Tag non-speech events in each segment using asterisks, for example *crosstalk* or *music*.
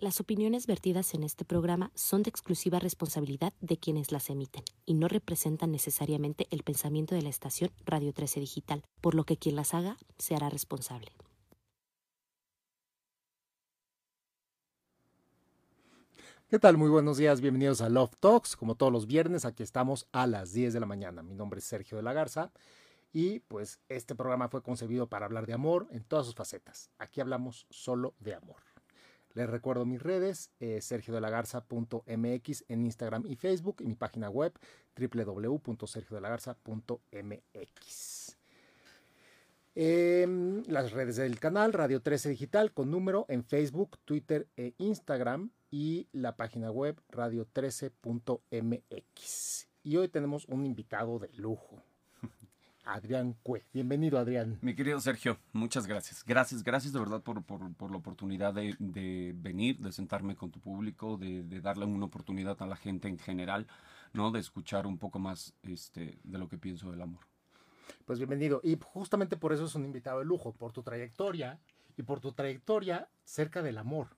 Las opiniones vertidas en este programa son de exclusiva responsabilidad de quienes las emiten y no representan necesariamente el pensamiento de la estación Radio 13 Digital, por lo que quien las haga se hará responsable. ¿Qué tal? Muy buenos días, bienvenidos a Love Talks. Como todos los viernes, aquí estamos a las 10 de la mañana. Mi nombre es Sergio de la Garza y pues este programa fue concebido para hablar de amor en todas sus facetas. Aquí hablamos solo de amor. Les recuerdo mis redes, eh, sergiodelagarza.mx en Instagram y Facebook y mi página web www.sergiodelagarza.mx. Em, las redes del canal Radio 13 Digital con número en Facebook, Twitter e Instagram y la página web radio13.mx. Y hoy tenemos un invitado de lujo. Adrián Cue. Bienvenido, Adrián. Mi querido Sergio, muchas gracias. Gracias, gracias de verdad por, la oportunidad de, venir, de sentarme con tu público, de, darle una oportunidad a la gente en general, ¿no? De escuchar un poco más este, de lo que pienso del amor. Pues bienvenido. Y justamente por eso es un invitado de lujo, por tu trayectoria y por tu trayectoria cerca del amor.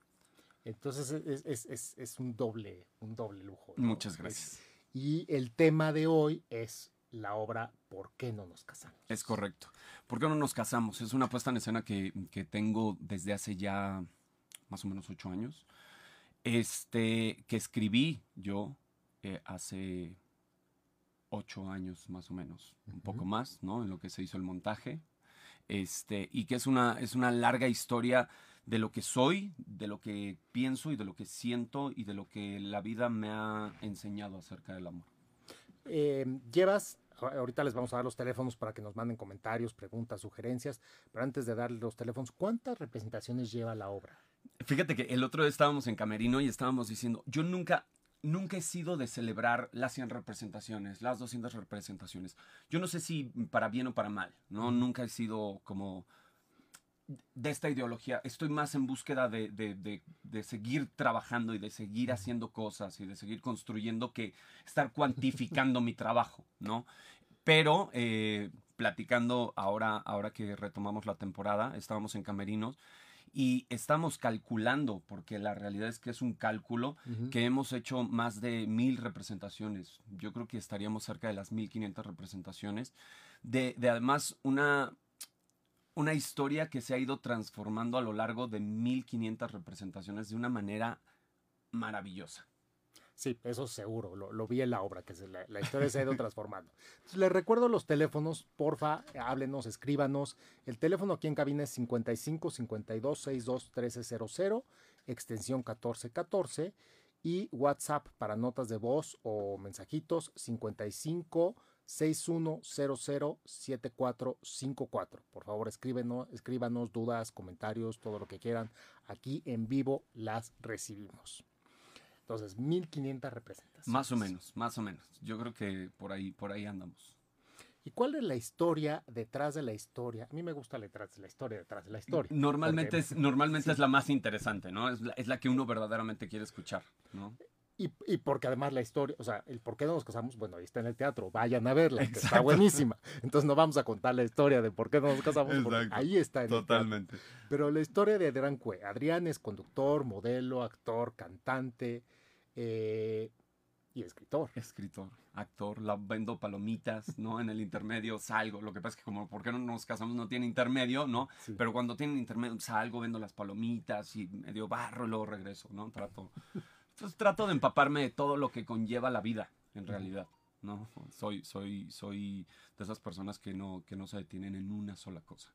Entonces es, un doble, un doble lujo. Muchas gracias. Y el tema de hoy es la obra ¿Por qué no nos casamos? Es correcto. ¿Por qué no nos casamos? Es una puesta en escena que, tengo desde hace ya más o menos ocho años. Este, que escribí yo eh, hace ocho años más o menos, un poco más, ¿no? En lo que se hizo el montaje. Este, y que es una, es una larga historia de lo que soy, de lo que pienso y de lo que siento y de lo que la vida me ha enseñado acerca del amor. Eh, llevas ahorita les vamos a dar los teléfonos para que nos manden comentarios, preguntas, sugerencias, pero antes de darles los teléfonos, ¿cuántas representaciones lleva la obra? Fíjate que el otro día estábamos en Camerino y estábamos diciendo, yo nunca, nunca he sido de celebrar las 100 representaciones, las 200 representaciones. Yo no sé si para bien o para mal, ¿no? Nunca he sido como de esta ideología. Estoy más en búsqueda de, de, seguir trabajando y de seguir haciendo cosas y de seguir construyendo que estar cuantificando mi trabajo, ¿no? Pero eh, platicando ahora, ahora que retomamos la temporada, estábamos en Camerinos y estamos calculando, porque la realidad es que es un cálculo, que hemos hecho más de mil representaciones. Yo creo que estaríamos cerca de las mil quinientas representaciones. De, de además una, una historia que se ha ido transformando a lo largo de 1500 representaciones de una manera maravillosa. Sí, eso seguro, lo, vi en la obra, que la, historia se ha ido *laughs* transformando. Les recuerdo los teléfonos, porfa, háblenos, escríbanos. El teléfono aquí en cabina es 55 52 62 1300, extensión 1414, y WhatsApp para notas de voz o mensajitos 55 61007454. Por favor, escríbenos, escríbanos dudas, comentarios, todo lo que quieran. Aquí en vivo las recibimos. Entonces, 1500 representaciones. Más o menos, más o menos. Yo creo que por ahí, por ahí andamos. ¿Y cuál es la historia detrás de la historia? A mí me gusta detrás de la historia detrás de la historia. Normalmente, es, normalmente es la más interesante, ¿no? Es la, es la, que uno verdaderamente quiere escuchar, ¿no? Y, y, porque además la historia, o sea, el por qué no nos casamos, bueno, ahí está en el teatro, vayan a verla, que está buenísima. Entonces no vamos a contar la historia de por qué no nos casamos, ahí está en Totalmente. Pero la historia de Adrián Cue. Adrián es conductor, modelo, actor, cantante eh, y escritor. Escritor, actor, la, vendo palomitas, ¿no? En el intermedio salgo. Lo que pasa es que como por qué no nos casamos no tiene intermedio, ¿no? Pero cuando tiene intermedio salgo, vendo las palomitas y medio barro y luego regreso, ¿no? Trato entonces trato de empaparme de todo lo que conlleva la vida, en realidad. ¿no? Soy, soy, soy de esas personas que no, que no se detienen en una sola cosa.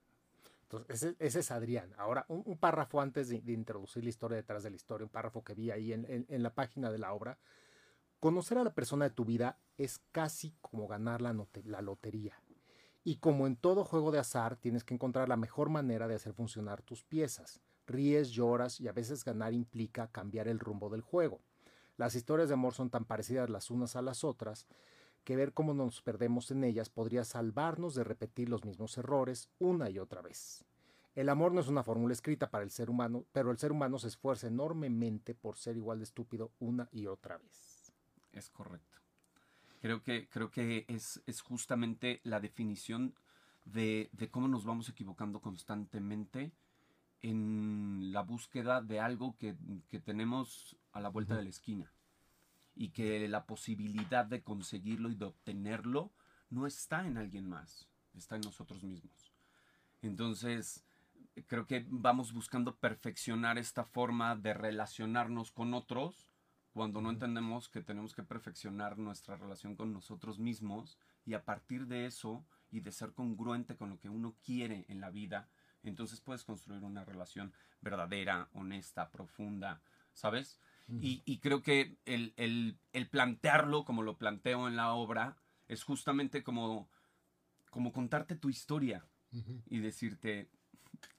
Entonces, ese, es Adrián. Ahora, un, párrafo antes de, introducir la historia detrás de la historia, un párrafo que vi ahí en, en, la página de la obra. Conocer a la persona de tu vida es casi como ganar la, la lotería. Y como en todo juego de azar, tienes que encontrar la mejor manera de hacer funcionar tus piezas ríes, lloras y a veces ganar implica cambiar el rumbo del juego. Las historias de amor son tan parecidas las unas a las otras que ver cómo nos perdemos en ellas podría salvarnos de repetir los mismos errores una y otra vez. El amor no es una fórmula escrita para el ser humano, pero el ser humano se esfuerza enormemente por ser igual de estúpido una y otra vez. Es correcto. Creo que, creo que es, es justamente la definición de, de, cómo nos vamos equivocando constantemente en la búsqueda de algo que, que tenemos a la vuelta de la esquina y que la posibilidad de conseguirlo y de obtenerlo no está en alguien más, está en nosotros mismos. Entonces, creo que vamos buscando perfeccionar esta forma de relacionarnos con otros cuando no entendemos que tenemos que perfeccionar nuestra relación con nosotros mismos y a partir de eso y de ser congruente con lo que uno quiere en la vida, entonces puedes construir una relación verdadera, honesta, profunda, ¿sabes? y, creo que el, plantearlo como lo planteo en la obra es justamente como, como contarte tu historia y decirte,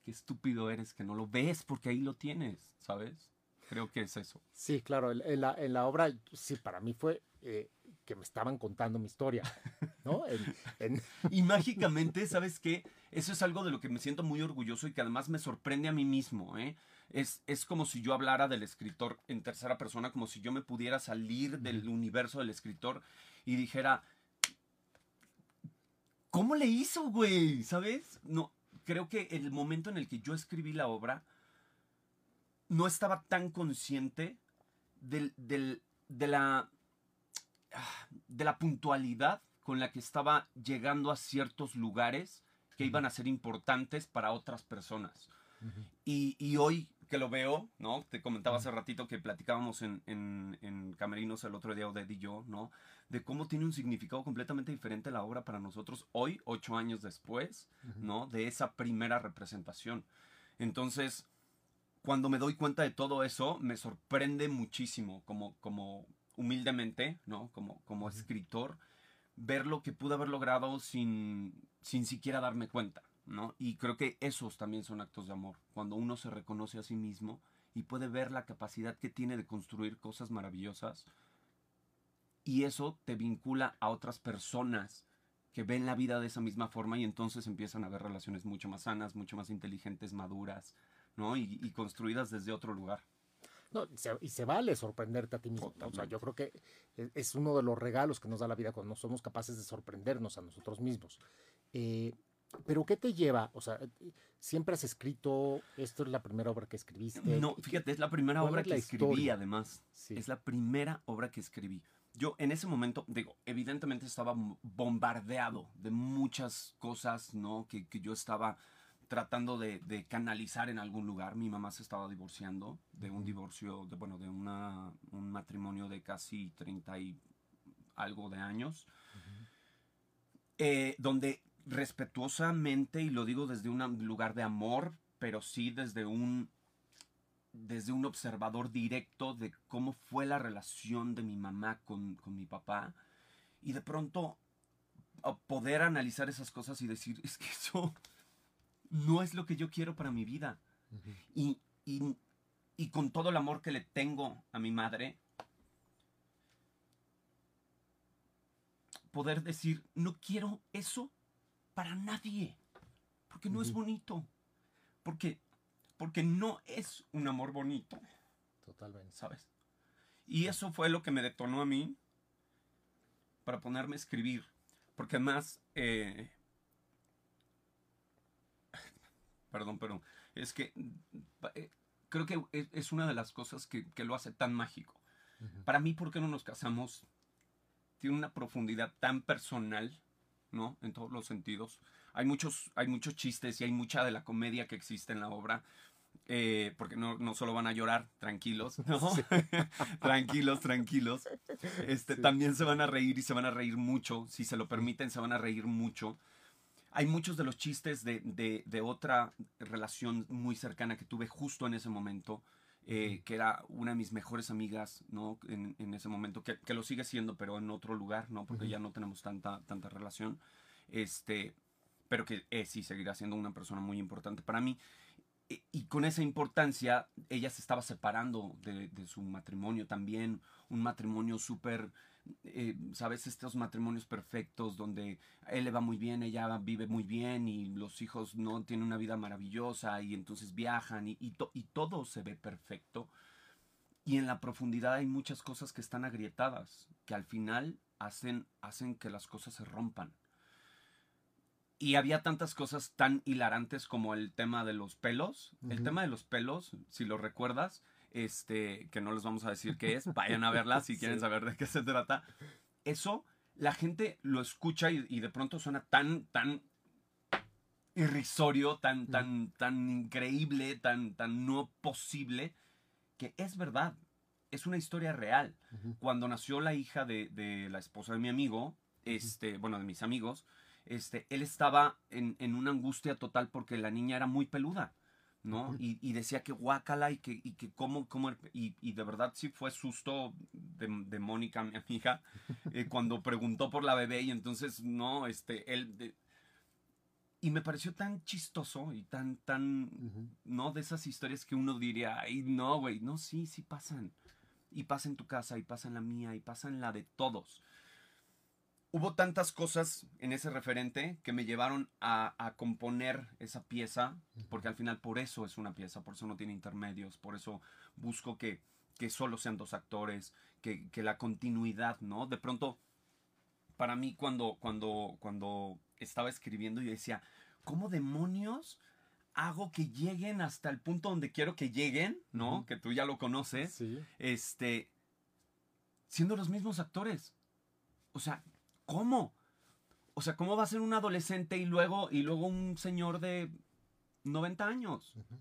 qué estúpido eres que no lo ves porque ahí lo tienes, ¿sabes? Creo que es eso. Sí, claro, en la, en la obra, sí, para mí fue eh, que me estaban contando mi historia, ¿no? *laughs* Y mágicamente, ¿sabes qué? Eso es algo de lo que me siento muy orgulloso y que además me sorprende a mí mismo, ¿eh? Es, es como si yo hablara del escritor en tercera persona, como si yo me pudiera salir del universo del escritor y dijera, ¿cómo le hizo, güey? ¿Sabes? No, creo que el momento en el que yo escribí la obra, no estaba tan consciente del, del, de la de la puntualidad con la que estaba llegando a ciertos lugares que iban a ser importantes para otras personas. y, hoy que lo veo, ¿no? Te comentaba hace ratito que platicábamos en, en, Camerinos el otro día, Oded y yo, ¿no? De cómo tiene un significado completamente diferente la obra para nosotros hoy, ocho años después, ¿no? De esa primera representación. Entonces, cuando me doy cuenta de todo eso, me sorprende muchísimo como, como, humildemente, ¿no? Como, como escritor, ver lo que pude haber logrado sin, sin siquiera darme cuenta, ¿no? Y creo que esos también son actos de amor, cuando uno se reconoce a sí mismo y puede ver la capacidad que tiene de construir cosas maravillosas y eso te vincula a otras personas que ven la vida de esa misma forma y entonces empiezan a haber relaciones mucho más sanas, mucho más inteligentes, maduras, ¿no? y construidas desde otro lugar. No, y se vale sorprenderte a ti mismo. O sea, yo creo que e, es uno de los regalos que nos da la vida cuando somos capaces de sorprendernos a nosotros mismos. Eh, pero ¿qué te lleva? O sea, ¿siempre has escrito? ¿Esto es la primera obra que escribiste? No, fíjate, es la primera obra que escribí además. Es la primera obra que escribí. Yo en ese momento, digo, evidentemente estaba bombardeado de muchas cosas, ¿no? Que, que yo estaba tratando de, canalizar en algún lugar. Mi mamá se estaba divorciando de un divorcio, de, bueno, de una, un matrimonio de casi 30 y algo de años, eh, donde respetuosamente, y lo digo desde un lugar de amor, pero sí desde un, desde un observador directo de cómo fue la relación de mi mamá con, con mi papá, y de pronto poder analizar esas cosas y decir, es que eso no es lo que yo quiero para mi vida. y, y, con todo el amor que le tengo a mi madre, poder decir, no quiero eso para nadie, porque no es bonito, porque, porque no es un amor bonito. Totalmente. ¿Sabes? Y eso fue lo que me detonó a mí para ponerme a escribir, porque además... Eh, perdón, pero es que eh, creo que es una de las cosas que, lo hace tan mágico. Para mí, ¿por qué no nos casamos? Tiene una profundidad tan personal, ¿no? En todos los sentidos. Hay muchos, hay muchos chistes y hay mucha de la comedia que existe en la obra. Eh, porque no, no, solo van a llorar, tranquilos, ¿no? *laughs* *laughs* tranquilos, tranquilos. Este, También se van a reír y se van a reír mucho. Si se lo permiten, se van a reír mucho hay muchos de los chistes de, otra relación muy cercana que tuve justo en ese momento, eh, que era una de mis mejores amigas, ¿no? En, ese momento, que, lo sigue siendo, pero en otro lugar, ¿no? Porque ya no tenemos tanta, tanta relación. Este, pero que eh, sí seguirá siendo una persona muy importante para mí. E, y con esa importancia, ella se estaba separando de, de su matrimonio también, un matrimonio súper eh, ¿sabes? Estos matrimonios perfectos donde él le va muy bien, ella vive muy bien y los hijos no tienen una vida maravillosa y entonces viajan y, y, y todo se ve perfecto. Y en la profundidad hay muchas cosas que están agrietadas, que al final hacen, hacen que las cosas se rompan. Y había tantas cosas tan hilarantes como el tema de los pelos. El tema de los pelos, si lo recuerdas, este, que no les vamos a decir qué es, *laughs* vayan a verla si quieren saber de qué se trata. Eso, la gente lo escucha y, de pronto suena tan, tan irrisorio, tan, tan, tan increíble, tan, tan no posible, que es verdad. Es una historia real. Cuando nació la hija de, de, la esposa de mi amigo, este, bueno, de mis amigos, este, él estaba en, en, una angustia total porque la niña era muy peluda, ¿no? y, y, decía que guácala y que, y que cómo, cómo y, y, de verdad sí fue susto de, de Mónica, mi amiga, *laughs* eh, cuando preguntó por la bebé y entonces, no, este, él... De, y me pareció tan chistoso y tan, tan, uh -huh. ¿no? De esas historias que uno diría, ay, no, güey, no, sí, sí pasan. Y pasa en tu casa, y pasa en la mía, y pasa en la de todos hubo tantas cosas en ese referente que me llevaron a, a, componer esa pieza, porque al final por eso es una pieza, por eso no tiene intermedios, por eso busco que, que solo sean dos actores, que, que, la continuidad, ¿no? De pronto, para mí cuando, cuando, cuando estaba escribiendo yo decía, ¿cómo demonios hago que lleguen hasta el punto donde quiero que lleguen, ¿no? Uh -huh. Que tú ya lo conoces, Sí. este, siendo los mismos actores. O sea, ¿cómo? O sea, ¿cómo va a ser un adolescente y luego, y luego un señor de 90 años? Uh -huh.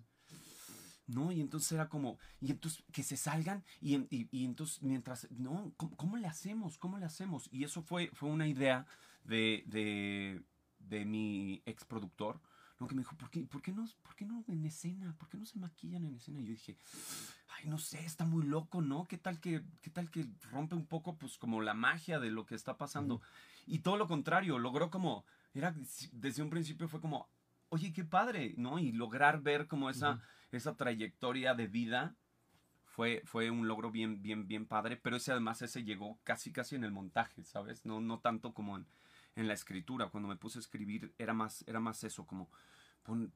¿No? Y entonces era como, y entonces que se salgan, y, y, y entonces mientras, no, ¿cómo, ¿cómo, le hacemos? ¿Cómo le hacemos? Y eso fue, fue una idea de, de, de mi ex productor, ¿no? que me dijo, ¿por qué, por, qué no, ¿por qué no en escena? ¿Por qué no se maquillan en escena? Y yo dije, ay, no sé, está muy loco, ¿no? ¿Qué tal que, qué tal que rompe un poco, pues, como la magia de lo que está pasando? Uh -huh. Y todo lo contrario, logró como, era, desde un principio fue como, oye, qué padre, ¿no? Y lograr ver como esa, uh -huh. esa trayectoria de vida fue, fue un logro bien, bien, bien padre, pero ese además, ese llegó casi, casi en el montaje, ¿sabes? No, no tanto como en, en la escritura. Cuando me puse a escribir era más, era más eso, como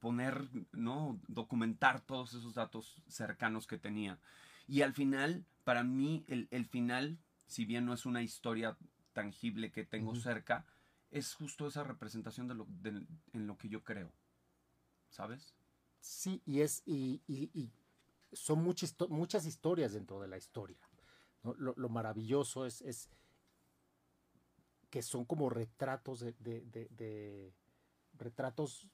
poner, ¿no? Documentar todos esos datos cercanos que tenía. Y al final, para mí, el, el final, si bien no es una historia tangible que tengo uh -huh. cerca, es justo esa representación de lo, de, en lo que yo creo. ¿Sabes? Sí, y es, y, y, y son muchas, muchas historias dentro de la historia. ¿no? Lo, lo, maravilloso es, es, que son como retratos de, de, de, de retratos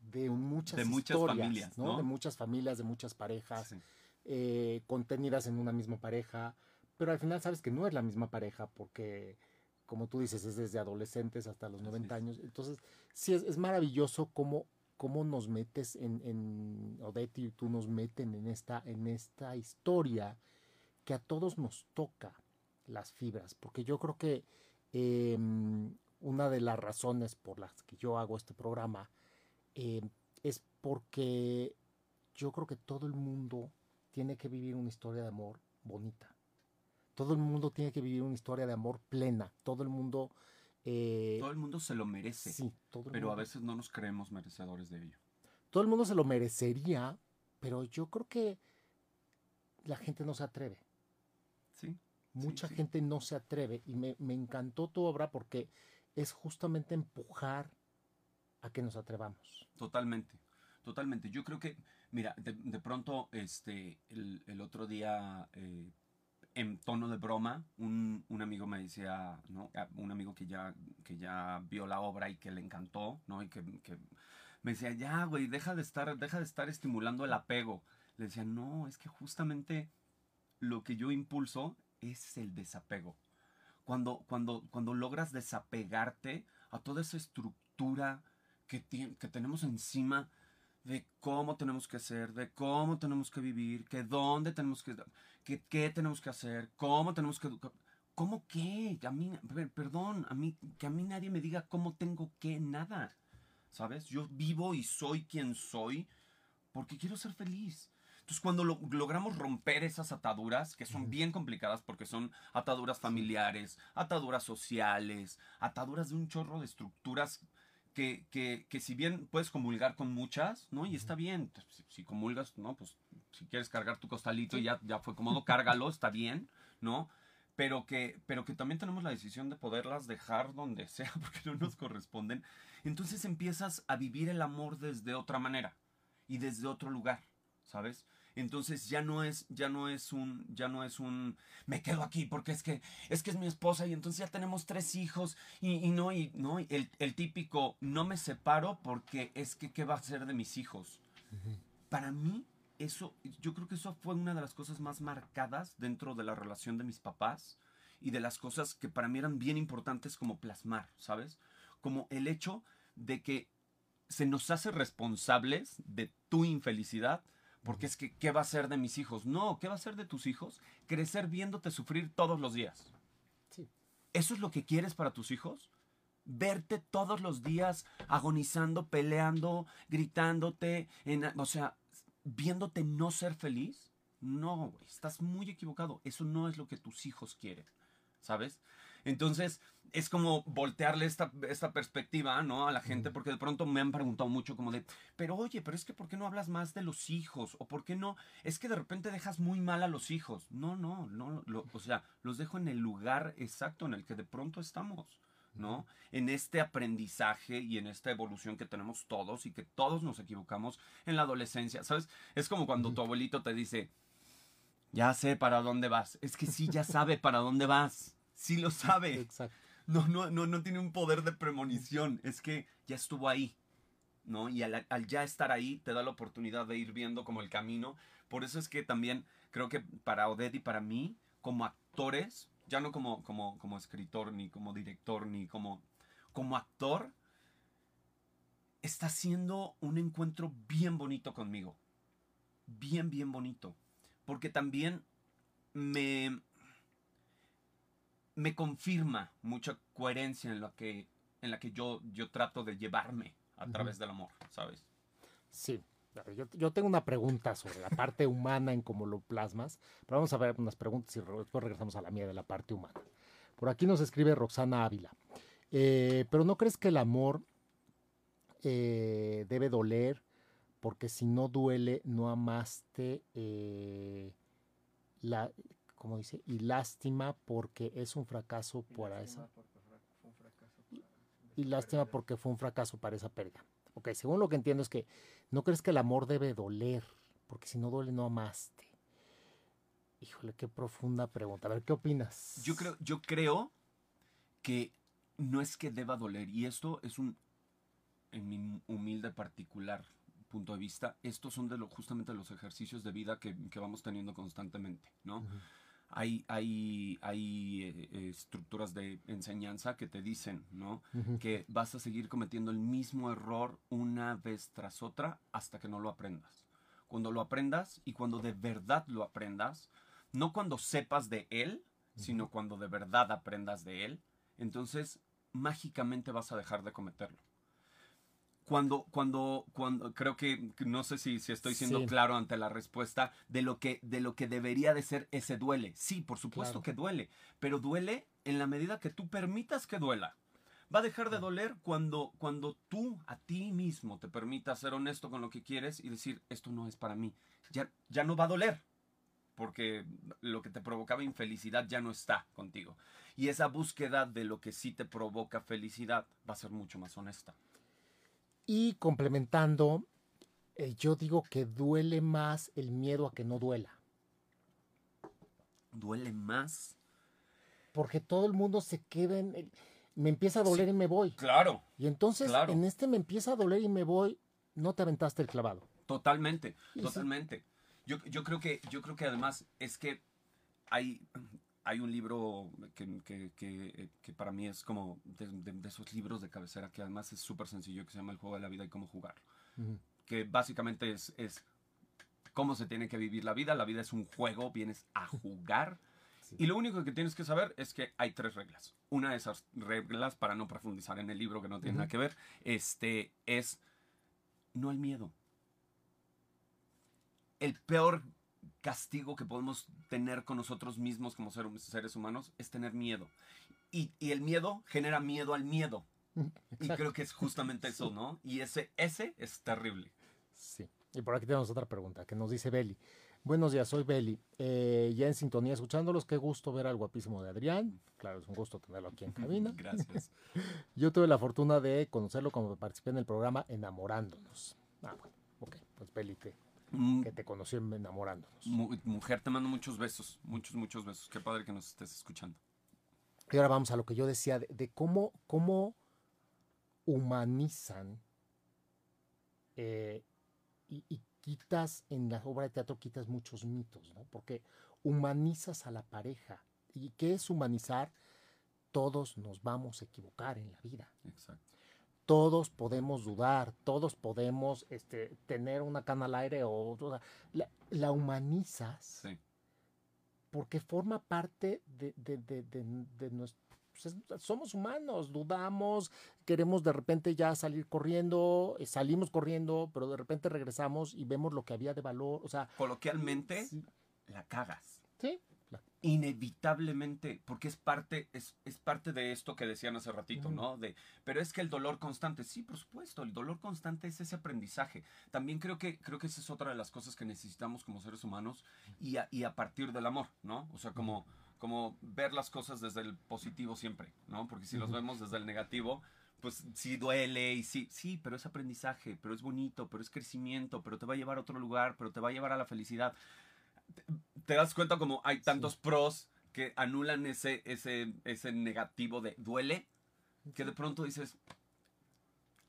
de muchas, de muchas historias, familias, ¿no? ¿no? De muchas familias, de muchas parejas, sí. eh, contenidas en una misma pareja, pero al final sabes que no es la misma pareja porque, como tú dices, es desde adolescentes hasta los 90 años. Entonces, sí, es, es maravilloso cómo, cómo nos metes en, en Odette y tú nos meten en esta, en esta historia que a todos nos toca las fibras, porque yo creo que eh, una de las razones por las que yo hago este programa eh, es porque yo creo que todo el mundo tiene que vivir una historia de amor bonita. Todo el mundo tiene que vivir una historia de amor plena. Todo el mundo... Eh, todo el mundo se lo merece. Sí, todo pero mundo. a veces no nos creemos merecedores de ello. Todo el mundo se lo merecería, pero yo creo que la gente no se atreve. Sí. Mucha sí, sí. gente no se atreve y me, me encantó tu obra porque es justamente empujar a que nos atrevamos. Totalmente, totalmente. Yo creo que, mira, de, de pronto, este, el, el otro día, eh, en tono de broma, un, un, amigo me decía, ¿no? Un amigo que ya, que ya vio la obra y que le encantó, ¿no? Y que, que me decía, ya, güey, deja de estar, deja de estar estimulando el apego. Le decía, no, es que justamente lo que yo impulso es el desapego. Cuando, cuando, cuando logras desapegarte a toda esa estructura, que, que, tenemos encima de cómo tenemos que ser, de cómo tenemos que vivir, que dónde tenemos que, que qué tenemos que hacer, cómo tenemos que educar. ¿Cómo qué? A mí, perdón, a mí, que a mí nadie me diga cómo tengo que nada. ¿Sabes? Yo vivo y soy quien soy porque quiero ser feliz. Entonces, cuando lo- logramos romper esas ataduras, que son bien complicadas porque son ataduras familiares, ataduras sociales, ataduras de un chorro de estructuras que, que, que si bien puedes comulgar con muchas, ¿no? Y está bien, pues, si, si comulgas, ¿no? Pues si quieres cargar tu costalito y ya, ya fue cómodo, cárgalo, *laughs* está bien, ¿no? Pero que, pero que también tenemos la decisión de poderlas dejar donde *laughs* sea porque no nos corresponden. Entonces empiezas a vivir el amor desde otra manera y desde otro lugar, ¿sabes? Entonces ya no es, ya no es un, ya no es un, me quedo aquí porque es que, es que es mi esposa y entonces ya tenemos tres hijos y, y no, y no, y el, el típico, no me separo porque es que, ¿qué va a ser de mis hijos? Para mí, eso, yo creo que eso fue una de las cosas más marcadas dentro de la relación de mis papás y de las cosas que para mí eran bien importantes como plasmar, ¿sabes? Como el hecho de que se nos hace responsables de tu infelicidad porque es que, ¿qué va a ser de mis hijos? No, ¿qué va a ser de tus hijos? Crecer viéndote sufrir todos los días. Sí. ¿Eso es lo que quieres para tus hijos? Verte todos los días agonizando, peleando, gritándote, en, o sea, viéndote no ser feliz. No, güey, estás muy equivocado. Eso no es lo que tus hijos quieren, ¿sabes? Entonces, es como voltearle esta, esta perspectiva, ¿no? A la gente, porque de pronto me han preguntado mucho como de, pero oye, pero es que ¿por qué no hablas más de los hijos? ¿O por qué no? Es que de repente dejas muy mal a los hijos. No, no, no, lo- o sea, los dejo en el lugar exacto en el que de pronto estamos. ¿no? En este aprendizaje y en esta evolución que tenemos todos y que todos nos equivocamos en la adolescencia, ¿sabes? Es como cuando tu abuelito te dice, ya sé para dónde vas. Es que sí, ya sabe para dónde vas. Sí lo sabe. Exacto. No, no, no, no tiene un poder de premonición. Es que ya estuvo ahí. ¿No? Y al, al ya estar ahí te da la oportunidad de ir viendo como el camino. Por eso es que también creo que para Odette y para mí, como actores, ya no como, como, como escritor, ni como director, ni como, como actor, está siendo un encuentro bien bonito conmigo. Bien, bien bonito. Porque también me, me confirma mucha coherencia en la que, en la que yo, yo trato de llevarme a través del amor, ¿sabes? Sí. Yo, yo tengo una pregunta sobre la parte humana en cómo lo plasmas, pero vamos a ver unas preguntas y después regresamos a la mía de la parte humana. Por aquí nos escribe Roxana Ávila. Eh, pero ¿no crees que el amor eh, debe doler? Porque si no duele, no amaste. eh, la, como dice? Y lástima porque es un fracaso para esa. Y lástima porque fue un fracaso para esa pérdida. Ok, según lo que entiendo es que no crees que el amor debe doler, porque si no duele no amaste. Híjole, qué profunda pregunta. A ver, ¿qué opinas? Yo creo, yo creo que no es que deba doler, y esto es un, en mi humilde particular punto de vista, estos son de lo, justamente los ejercicios de vida que, que vamos teniendo constantemente, ¿no? Hay, hay, hay eh, estructuras de enseñanza que te dicen, ¿no? Que vas a seguir cometiendo el mismo error una vez tras otra hasta que no lo aprendas. Cuando lo aprendas y cuando de verdad lo aprendas, no cuando sepas de él, sino cuando de verdad aprendas de él, entonces mágicamente vas a dejar de cometerlo. Cuando, cuando, cuando, creo que, no sé si, si estoy siendo Sí. claro ante la respuesta de lo que, de lo que debería de ser ese duele. Sí, por supuesto Claro. que duele, pero duele en la medida que tú permitas que duela. Va a dejar de doler cuando, cuando tú a ti mismo te permitas ser honesto con lo que quieres y decir, esto no es para mí. Ya, ya no va a doler, porque lo que te provocaba infelicidad ya no está contigo. Y esa búsqueda de lo que sí te provoca felicidad va a ser mucho más honesta. Y complementando, eh, yo digo que duele más el miedo a que no duela. Duele más. Porque todo el mundo se queda en... el- me empieza a doler Sí. y me voy. Claro, Y entonces Claro. en este me empieza a doler y me voy, no te aventaste el clavado. totalmente, sí. totalmente. Yo, yo creo que, yo creo que además es que hay, hay un libro que, que- que- que para mí es como de, de- de esos libros de cabecera que además es súper sencillo, que se llama El juego de la vida y cómo jugarlo. Que básicamente es, es cómo se tiene que vivir la vida. La vida es un juego, vienes a jugar. *laughs* Sí. Y lo único que tienes que saber es que hay tres reglas. Una de esas reglas, para no profundizar en el libro que no tiene nada que ver, este, es no al miedo. el peor castigo que podemos tener con nosotros mismos como seres humanos es tener miedo. Y, y el miedo genera miedo al miedo. Y creo que es justamente eso, ¿no? Y ese, ese es terrible. Sí. Y por aquí tenemos otra pregunta que nos dice Beli. Buenos días, soy Beli. Eh, ya en sintonía escuchándolos, qué gusto ver al guapísimo de Adrián. Claro, es un gusto tenerlo aquí en *laughs* cabina. Gracias. *laughs* Yo tuve la fortuna de conocerlo cuando participé en el programa Enamorándonos. Ah, bueno, ok, pues Beli Mm, que te conoció en Enamorándonos. mu- mujer, te mando muchos besos. Muchos, muchos besos. Qué padre que nos estés escuchando. Y ahora vamos a lo que yo decía de, de cómo, cómo humanizan eh, y, y quitas en la obra de teatro, quitas muchos mitos, ¿no? Porque humanizas a la pareja. ¿Y qué es humanizar? Todos nos vamos a equivocar en la vida. Exacto. Todos podemos dudar, todos podemos este, tener una cana al aire o, la, la humanizas Sí. porque forma parte de, de, de, de, de nuestro... pues es- somos humanos, dudamos, queremos de repente ya salir corriendo, eh, salimos corriendo, pero de repente regresamos y vemos lo que había de valor, o sea, Coloquialmente, sí, la cagas. sí, inevitablemente, porque es parte, es, es parte de esto que decían hace ratito. ¿no? De, pero es que el dolor constante, sí, por supuesto, el dolor constante es ese aprendizaje. También creo que, creo que esa es otra de las cosas que necesitamos como seres humanos y a, y a partir del amor, ¿no? O sea, como, como ver las cosas desde el positivo siempre, ¿no? Porque si los vemos desde el negativo, pues sí duele y sí, sí, pero es aprendizaje, pero es bonito, pero es crecimiento, pero te va a llevar a otro lugar, pero te va a llevar a la felicidad. Te, das cuenta como hay tantos pros que anulan ese, ese, ese negativo de duele, que de pronto dices,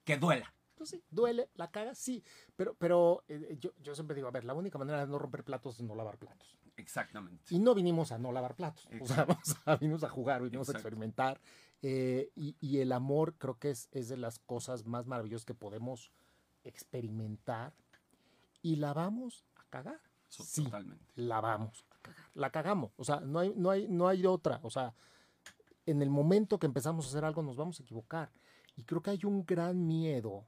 que duela. pues sí, duele, la caga, sí, pero, pero eh, yo, yo siempre digo, a ver, la única manera de no romper platos es no lavar platos. Exactamente. Y no vinimos a no lavar platos, o sea, vamos a, vinimos a jugar, vinimos a experimentar. eh, y, y el amor creo que es, es de las cosas más maravillosas que podemos experimentar y la vamos a cagar. So- Sí. Totalmente. La vamos a cagar. La cagamos. O sea, no hay, no hay, no hay otra. O sea, en el momento que empezamos a hacer algo nos vamos a equivocar. Y creo que hay un gran miedo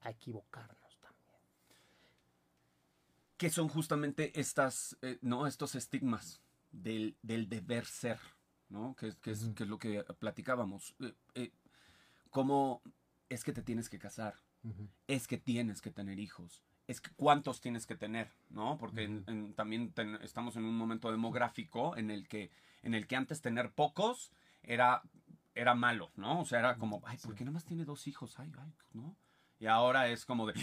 a equivocarnos también. Que son justamente estas, eh, ¿no? Estos estigmas del, del deber ser, ¿no? Que, es- que, es, Ujú. que es lo que platicábamos. Eh, eh, como es que te tienes que casar, es que tienes que tener hijos, es que cuántos tienes que tener, ¿no? Porque en- Ujú. en- también ten- estamos en un momento demográfico en el que, en el que antes tener pocos era, era malo, ¿no? O sea, era como, ay, ¿por qué nomás tiene dos hijos? Ay, ay, ¿no? Y ahora es como de,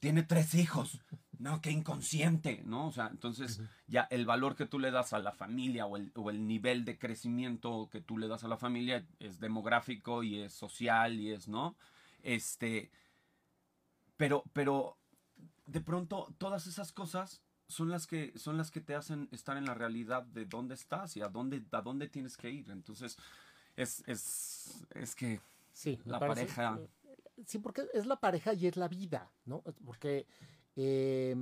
tiene tres hijos. No, qué inconsciente, ¿no? O sea, entonces ya el valor que tú le das a la familia o el, o el nivel de crecimiento que tú le das a la familia es demográfico y es social y es, ¿no? Este, pero, pero de pronto todas esas cosas son las que son las que te hacen estar en la realidad de dónde estás y a dónde a dónde tienes que ir. Entonces es es es que Sí, La parece- pareja. Sí, porque es la pareja y es la vida, ¿no? Porque, eh,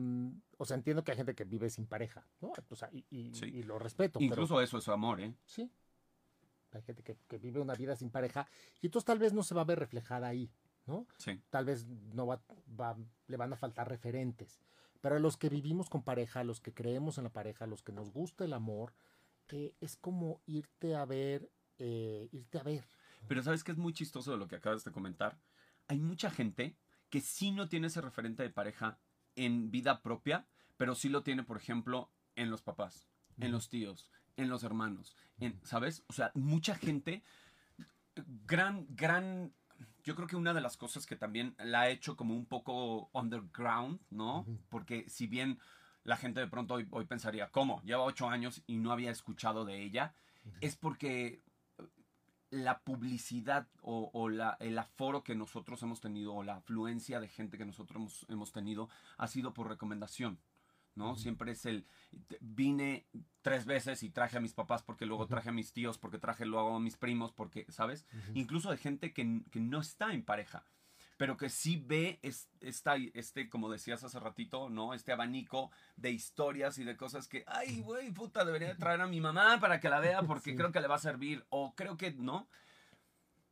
o sea, entiendo que hay gente que vive sin pareja, ¿no? O sea, y, y- Sí. y lo respeto. pero- incluso eso es amor, ¿eh? Sí. Hay gente que, que vive una vida sin pareja y entonces tal vez no se va a ver reflejada ahí, ¿no? Sí. Tal vez no va, va- le van a faltar referentes. Pero a los que vivimos con pareja, a los que creemos en la pareja, a los que nos gusta el amor, eh, es como irte a ver, eh, irte a ver. Pero sabes que es muy chistoso de lo que acabas de comentar. Hay mucha gente que sí no tiene ese referente de pareja en vida propia, pero sí lo tiene, por ejemplo, en los papás, en los tíos, en los hermanos, en, ¿sabes? O sea, mucha gente, gran, gran, yo creo que una de las cosas que también la ha hecho como un poco underground, ¿no? Porque si bien la gente de pronto hoy, hoy pensaría, ¿cómo? Lleva ocho años y no había escuchado de ella, es porque la publicidad o, o la, el aforo que nosotros hemos tenido o la afluencia de gente que nosotros hemos, hemos tenido ha sido por recomendación. ¿No? Siempre es el, vine tres veces y traje a mis papás porque luego traje a mis tíos, porque traje luego a mis primos, porque, ¿sabes? Incluso de gente que, que no está en pareja, pero que sí ve es, esta, este, como decías hace ratito, ¿no? Este abanico de historias y de cosas que, ay, güey, puta, debería de traer a mi mamá para que la vea *laughs* porque Sí. creo que le va a servir, o creo que, ¿no?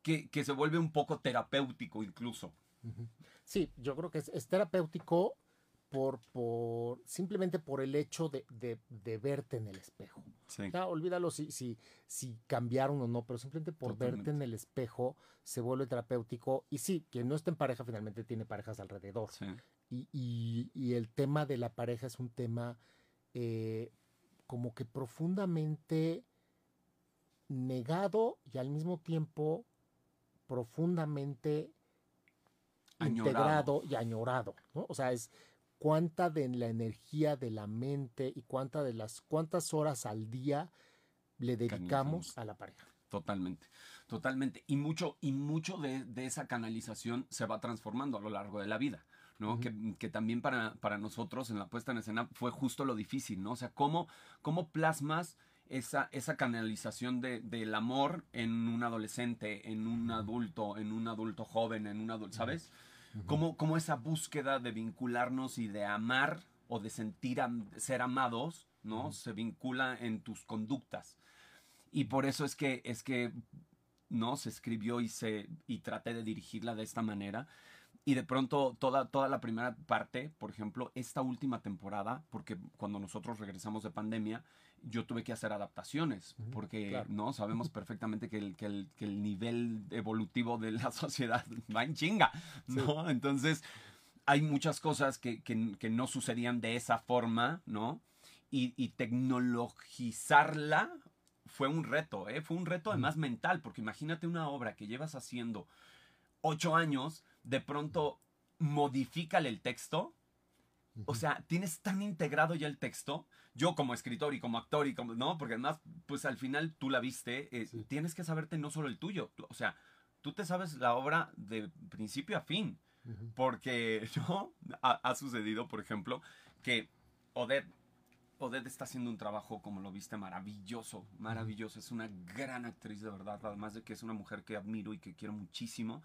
Que, que se vuelve un poco terapéutico incluso. Sí, yo creo que es, es terapéutico, por, por simplemente por el hecho de, de, verte en el espejo. Sí. olvídalo si, si, si cambiaron o no, pero simplemente por verte en el espejo se vuelve terapéutico. Y sí, quien no está en pareja finalmente tiene parejas alrededor. Sí. Y, y, el tema de la pareja es un tema eh, como que profundamente negado y al mismo tiempo profundamente integrado y añorado, ¿no? O sea, es cuánta de la energía de la mente y cuánta de las cuántas horas al día le dedicamos a la pareja. Totalmente, totalmente. Y mucho, y mucho de, esa canalización se va transformando a lo largo de la vida, ¿no? que, también para, para, nosotros en la puesta en escena fue justo lo difícil, ¿no? O sea, cómo, cómo plasmas esa, esa canalización de, del amor en un adolescente, en un adulto, en un adulto joven, en un adulto, ¿sabes? Como esa búsqueda de vincularnos y de amar o de sentir ser amados, ¿no? Se vincula en tus conductas. Y por eso es que, es que, ¿no? Se escribió y, se, y traté de dirigirla de esta manera. Y de pronto toda, toda la primera parte, por ejemplo, esta última temporada, porque cuando nosotros regresamos de pandemia, yo tuve que hacer adaptaciones, porque no sabemos *laughs* perfectamente que el, que, el, que el, nivel evolutivo de la *laughs* sociedad va en chinga, ¿no? Entonces, hay muchas cosas que, que, que, no sucedían de esa forma, ¿no? Y, y, tecnologizarla fue un reto, ¿eh? Fue un reto además mental, porque imagínate una obra que llevas haciendo ocho años, de pronto modifícale el texto, o sea, tienes tan integrado ya el texto, yo como escritor y como actor y como, ¿no? Porque además, pues al final tú la viste, eh, tienes que saberte no solo el tuyo, o sea, tú te sabes la obra de principio a fin, porque, *laughs* ¿no? Ha, sucedido, por ejemplo, que Odette, Odette está haciendo un trabajo, como lo viste, maravilloso, maravilloso, es una gran actriz de verdad, además de que es una mujer que admiro y que quiero muchísimo.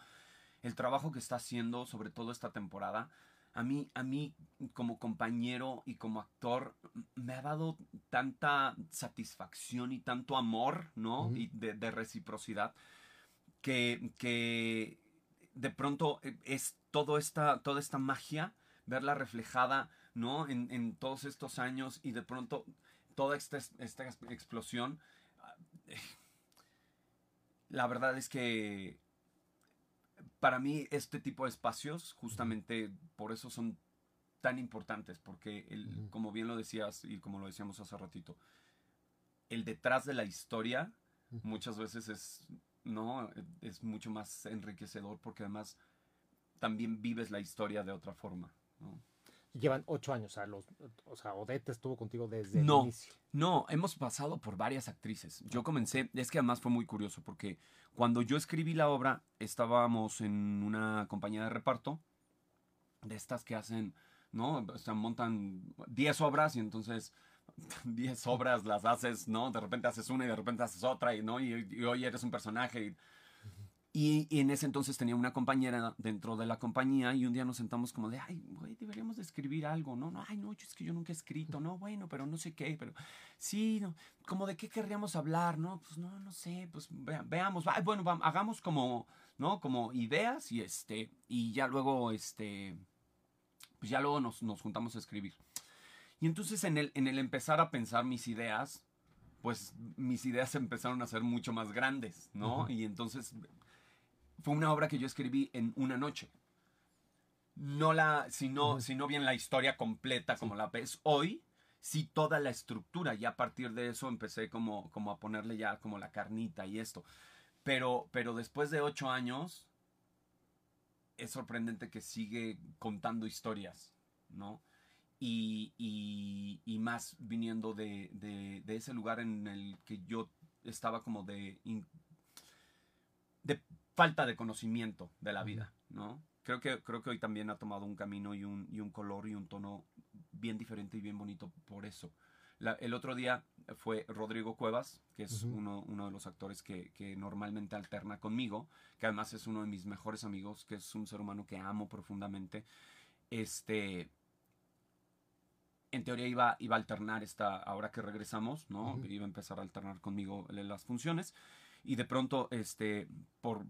El trabajo que está haciendo, sobre todo esta temporada, a mí, a mí como compañero y como actor me ha dado tanta satisfacción y tanto amor, ¿no? Y de, reciprocidad que, que, de pronto eh, es todo esta, toda esta magia, verla reflejada, ¿no? En, todos estos años y de pronto toda esta, esta explosión. Eh, la verdad es que para mí este tipo de espacios, justamente por eso son tan importantes, porque el, como bien lo decías y como lo decíamos hace ratito, el detrás de la historia muchas veces es, no, es mucho más enriquecedor porque además también vives la historia de otra forma. ¿no? Llevan ocho años. O sea, los, o sea, Odette estuvo contigo desde el inicio. No, hemos pasado por varias actrices. Yo comencé, es que además fue muy curioso porque cuando yo escribí la obra, estábamos en una compañía de reparto de estas que hacen, ¿no? O sea, montan 10 obras y entonces *laughs* 10 obras las haces, ¿no? De repente haces una y de repente haces otra y, ¿no? Y, y hoy eres un personaje y y, en ese entonces tenía una compañera dentro de la compañía y un día nos sentamos como de, ay, güey, deberíamos de escribir algo, ¿no? no Ay, no, es que yo nunca he escrito, no, bueno, pero no sé qué, pero sí, no, como de qué querríamos hablar, ¿no? Pues no, no sé, pues veamos, ay, bueno, vamos, hagamos como, ¿no? Como ideas y este, y ya luego, este, pues ya luego nos, nos juntamos a escribir. Y entonces en el, en el empezar a pensar mis ideas, pues mis ideas *laughs* empezaron a ser mucho más grandes, ¿no? Y entonces fue una obra que yo escribí en una noche. No la, sino, sino bien la historia completa como la ves hoy, sí toda la estructura. Y a partir de eso empecé como, como a ponerle ya como la carnita y esto. Pero, pero después de ocho años, es sorprendente que sigue contando historias, ¿no? Y, y, más viniendo de, de, de, ese lugar en el que yo estaba como de, de falta de conocimiento de la vida, ¿no? Creo que, creo que hoy también ha tomado un camino y un, y un color y un tono bien diferente y bien bonito por eso. el otro día fue Rodrigo Cuevas, que es uno, uno, de los actores que, que, normalmente alterna conmigo, que además es uno de mis mejores amigos, que es un ser humano que amo profundamente. Este, en teoría iba, iba a alternar esta, ahora que regresamos, ¿no? Iba a empezar a alternar conmigo las funciones y de pronto, este, por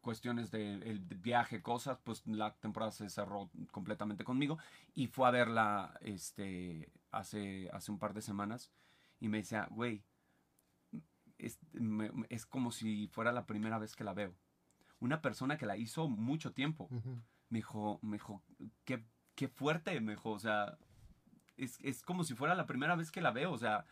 cuestiones de, el viaje, cosas, pues la temporada se cerró completamente conmigo y fue a verla este, hace, hace un par de semanas y me decía, güey, es, es, como si fuera la primera vez que la veo. Una persona que la hizo mucho tiempo. Me dijo, me dijo, qué, qué fuerte, me dijo, o sea, es, es como si fuera la primera vez que la veo, o sea,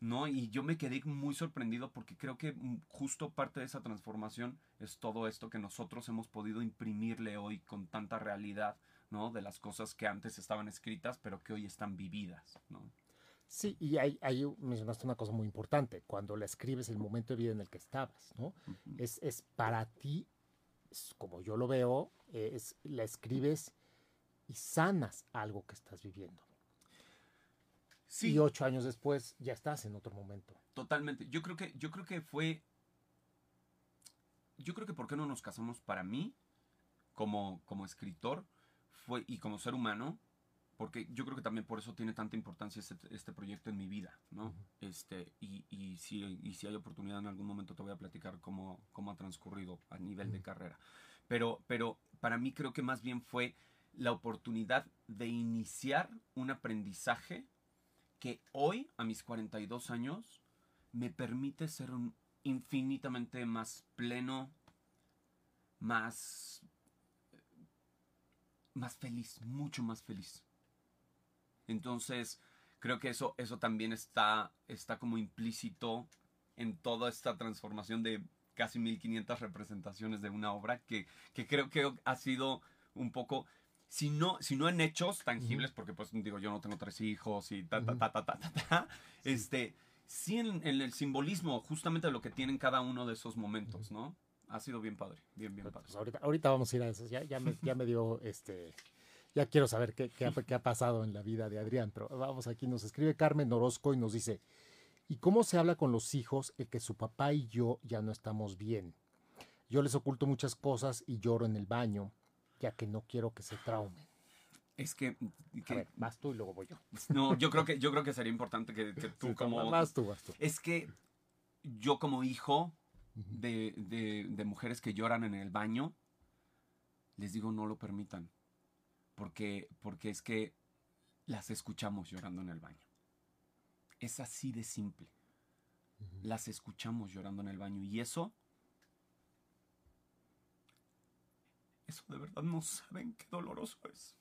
¿no? Y yo me quedé muy sorprendido porque creo que mm, justo parte de esa transformación es todo esto que nosotros hemos podido imprimirle hoy con tanta realidad, ¿no? De las cosas que antes estaban escritas, pero que hoy están vividas, ¿no? Sí, y ahí, ahí mencionaste una cosa muy importante, cuando la escribes el momento de vida en el que estabas, ¿no? es, es, para ti, como yo lo veo, es, la escribes y sanas algo que estás viviendo. Y ocho años después ya estás en otro momento. Totalmente. Yo creo que, yo creo que fue. Yo creo que por qué no nos casamos para mí, como, como escritor, fue, y como ser humano, porque yo creo que también por eso tiene tanta importancia este, este proyecto en mi vida, ¿no? este, y, y, si, y si hay oportunidad en algún momento te voy a platicar cómo, cómo ha transcurrido a nivel de carrera. Pero, pero para mí creo que más bien fue la oportunidad de iniciar un aprendizaje que hoy, a mis 42 años, me permite ser infinitamente más pleno, más, más feliz, mucho más feliz. Entonces, creo que eso, eso también está, está como implícito en toda esta transformación de casi 1500 representaciones de una obra que, que creo que ha sido un poco si no, si no en hechos tangibles, porque pues digo, yo no tengo tres hijos y ta, ta, ta, ta, ta, ta, este, sí en, el simbolismo justamente de lo que tienen cada uno de esos momentos, ¿no? Ha sido bien padre, bien, bien padre. Pues ahorita, ahorita vamos a ir a eso, ya, ya, me, ya me dio, este, ya quiero saber qué, qué, qué ha pasado en la vida de Adrián, pero vamos aquí, nos escribe Carmen Orozco y nos dice, ¿y cómo se habla con los hijos el que su papá y yo ya no estamos bien? Yo les oculto muchas cosas y lloro en el baño ya que no quiero que se traumen. Es que, A ver, vas tú y luego voy yo. No, yo creo que, yo creo que sería importante que, *laughs* tú como... Vas tú, vas tú. Es que yo como hijo de, de, mujeres que lloran en el baño, les digo no lo permitan. Porque, porque es que las escuchamos llorando en el baño. Es así de simple. Las escuchamos llorando en el baño. Y eso Eso de verdad no saben qué doloroso es.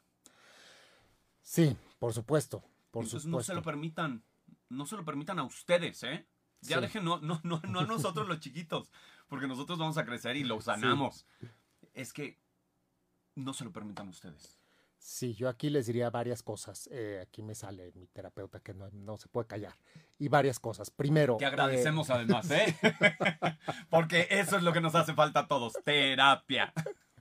Sí, por supuesto. Por supuesto. no se lo permitan. No se lo permitan a ustedes, ¿eh? Ya dejen, no, no, no, no a nosotros los chiquitos, porque nosotros vamos a crecer y lo sanamos. Es que no se lo permitan a ustedes. Sí, yo aquí les diría varias cosas. Eh, aquí me sale mi terapeuta que no, se puede callar. Y varias cosas. Primero. Que agradecemos eh, además, ¿eh? *laughs* Porque eso es lo que nos hace falta a todos. Terapia.